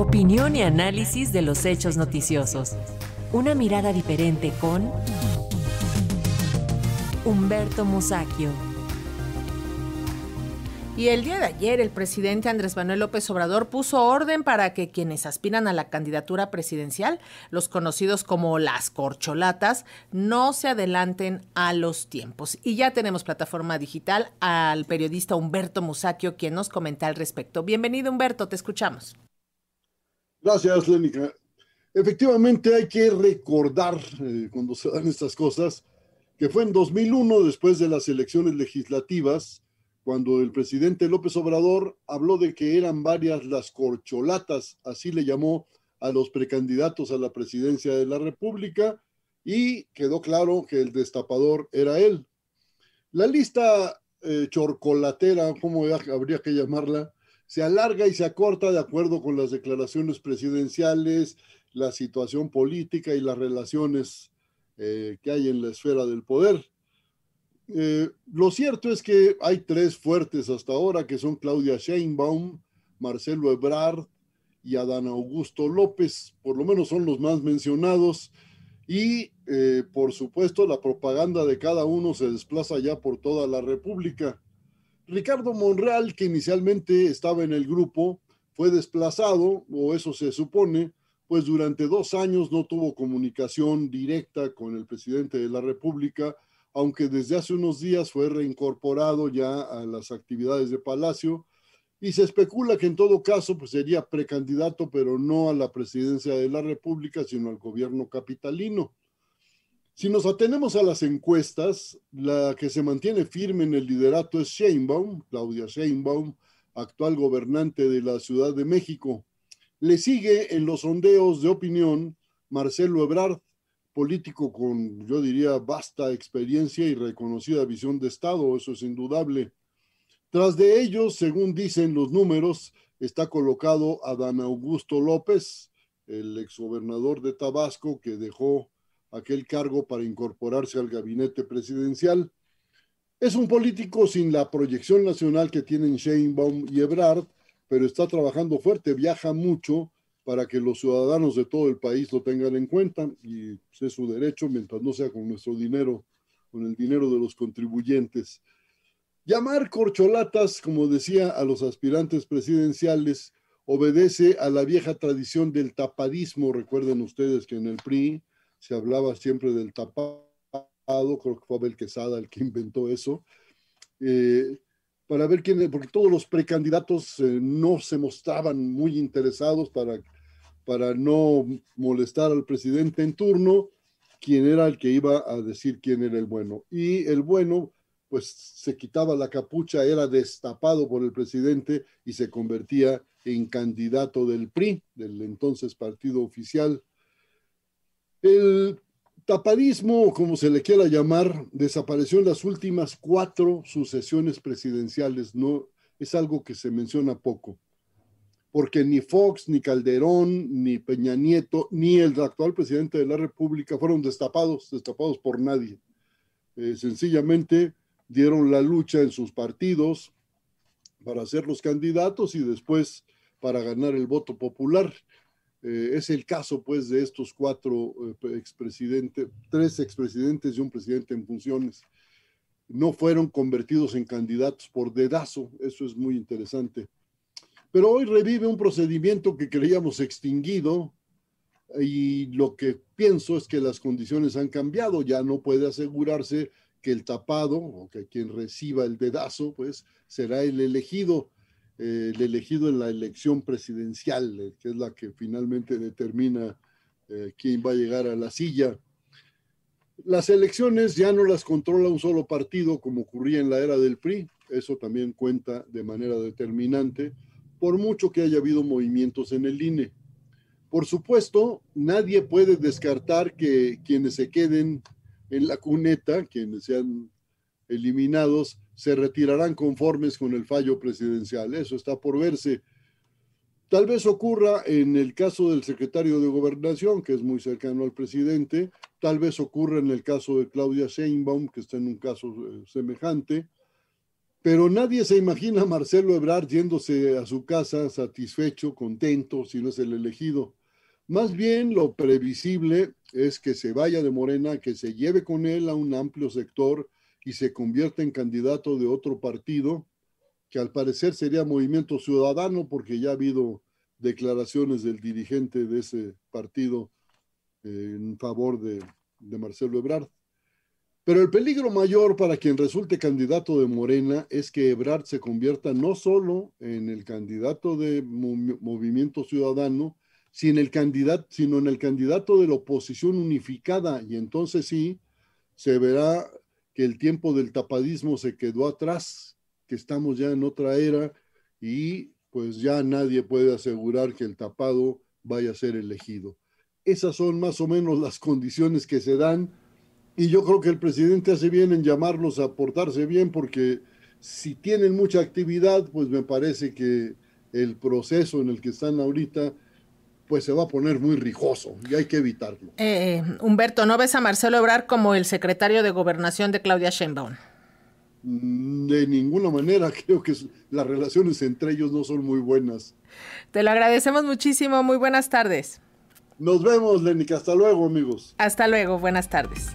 Opinión y análisis de los hechos noticiosos. Una mirada diferente con Humberto Musacchio. Y el día de ayer el presidente Andrés Manuel López Obrador puso orden para que quienes aspiran a la candidatura presidencial, los conocidos como las corcholatas, no se adelanten a los tiempos. Y ya tenemos plataforma digital al periodista Humberto Musacchio, quien nos comenta al respecto. Bienvenido Humberto, te escuchamos. Gracias, Lénica. Efectivamente hay que recordar eh, cuando se dan estas cosas que fue en 2001, después de las elecciones legislativas, cuando el presidente López Obrador habló de que eran varias las corcholatas, así le llamó a los precandidatos a la presidencia de la República, y quedó claro que el destapador era él. La lista eh, chorcolatera, como habría que llamarla, se alarga y se acorta de acuerdo con las declaraciones presidenciales, la situación política y las relaciones eh, que hay en la esfera del poder. Eh, lo cierto es que hay tres fuertes hasta ahora, que son Claudia Sheinbaum, Marcelo Ebrard y Adán Augusto López, por lo menos son los más mencionados, y eh, por supuesto la propaganda de cada uno se desplaza ya por toda la República. Ricardo Monreal, que inicialmente estaba en el grupo, fue desplazado, o eso se supone, pues durante dos años no tuvo comunicación directa con el presidente de la República, aunque desde hace unos días fue reincorporado ya a las actividades de Palacio y se especula que en todo caso pues sería precandidato, pero no a la presidencia de la República, sino al gobierno capitalino. Si nos atenemos a las encuestas, la que se mantiene firme en el liderato es Sheinbaum, Claudia Sheinbaum, actual gobernante de la Ciudad de México. Le sigue en los sondeos de opinión Marcelo Ebrard, político con, yo diría, vasta experiencia y reconocida visión de Estado, eso es indudable. Tras de ellos, según dicen los números, está colocado Adán Augusto López, el exgobernador de Tabasco, que dejó aquel cargo para incorporarse al gabinete presidencial. Es un político sin la proyección nacional que tienen Sheinbaum y Ebrard, pero está trabajando fuerte, viaja mucho para que los ciudadanos de todo el país lo tengan en cuenta y es su derecho mientras no sea con nuestro dinero, con el dinero de los contribuyentes. Llamar corcholatas, como decía, a los aspirantes presidenciales obedece a la vieja tradición del tapadismo. Recuerden ustedes que en el PRI se hablaba siempre del tapado, creo que fue Abel Quesada el que inventó eso. Eh, para ver quién, porque todos los precandidatos eh, no se mostraban muy interesados para para no molestar al presidente en turno, quién era el que iba a decir quién era el bueno. Y el bueno, pues se quitaba la capucha, era destapado por el presidente y se convertía en candidato del PRI, del entonces partido oficial. El tapadismo, como se le quiera llamar, desapareció en las últimas cuatro sucesiones presidenciales. No es algo que se menciona poco porque ni Fox, ni Calderón, ni Peña Nieto, ni el actual presidente de la República fueron destapados, destapados por nadie. Eh, sencillamente dieron la lucha en sus partidos para ser los candidatos y después para ganar el voto popular. Eh, es el caso, pues, de estos cuatro eh, expresidentes, tres expresidentes y un presidente en funciones. No fueron convertidos en candidatos por dedazo, eso es muy interesante. Pero hoy revive un procedimiento que creíamos extinguido y lo que pienso es que las condiciones han cambiado, ya no puede asegurarse que el tapado o que quien reciba el dedazo, pues será el elegido, el elegido en la elección presidencial, eh, que es la que finalmente determina eh, quién va a llegar a la silla. Las elecciones ya no las controla un solo partido como ocurría en la era del PRI, eso también cuenta de manera determinante por mucho que haya habido movimientos en el INE. Por supuesto, nadie puede descartar que quienes se queden en la cuneta, quienes sean eliminados, se retirarán conformes con el fallo presidencial. Eso está por verse. Tal vez ocurra en el caso del secretario de Gobernación, que es muy cercano al presidente, tal vez ocurra en el caso de Claudia Sheinbaum, que está en un caso eh, semejante, Pero nadie se imagina a Marcelo Ebrard yéndose a su casa satisfecho, contento, si no es el elegido. Más bien lo previsible es que se vaya de Morena, que se lleve con él a un amplio sector y se convierta en candidato de otro partido, que al parecer sería Movimiento Ciudadano, porque ya ha habido declaraciones del dirigente de ese partido eh, en favor de, Marcelo Ebrard. Pero el peligro mayor para quien resulte candidato de Morena es que Ebrard se convierta no solo en el candidato de Movimiento Ciudadano, sino el candidato, sino en el candidato de la oposición unificada. Y entonces sí, se verá el tiempo del tapadismo se quedó atrás, que estamos ya en otra era y pues ya nadie puede asegurar que el tapado vaya a ser elegido. Esas son más o menos las condiciones que se dan y yo creo que el presidente hace bien en llamarlos a portarse bien porque si tienen mucha actividad, pues me parece que el proceso en el que están ahorita pues se va a poner muy rijoso y hay que evitarlo. Eh, Humberto, ¿no ves a Marcelo Ebrar como el secretario de gobernación de Claudia Sheinbaum? Mm, de ninguna manera, creo que las relaciones entre ellos no son muy buenas. Te lo agradecemos muchísimo, muy buenas tardes. Nos vemos, Lenica, hasta luego, amigos. Hasta luego, buenas tardes.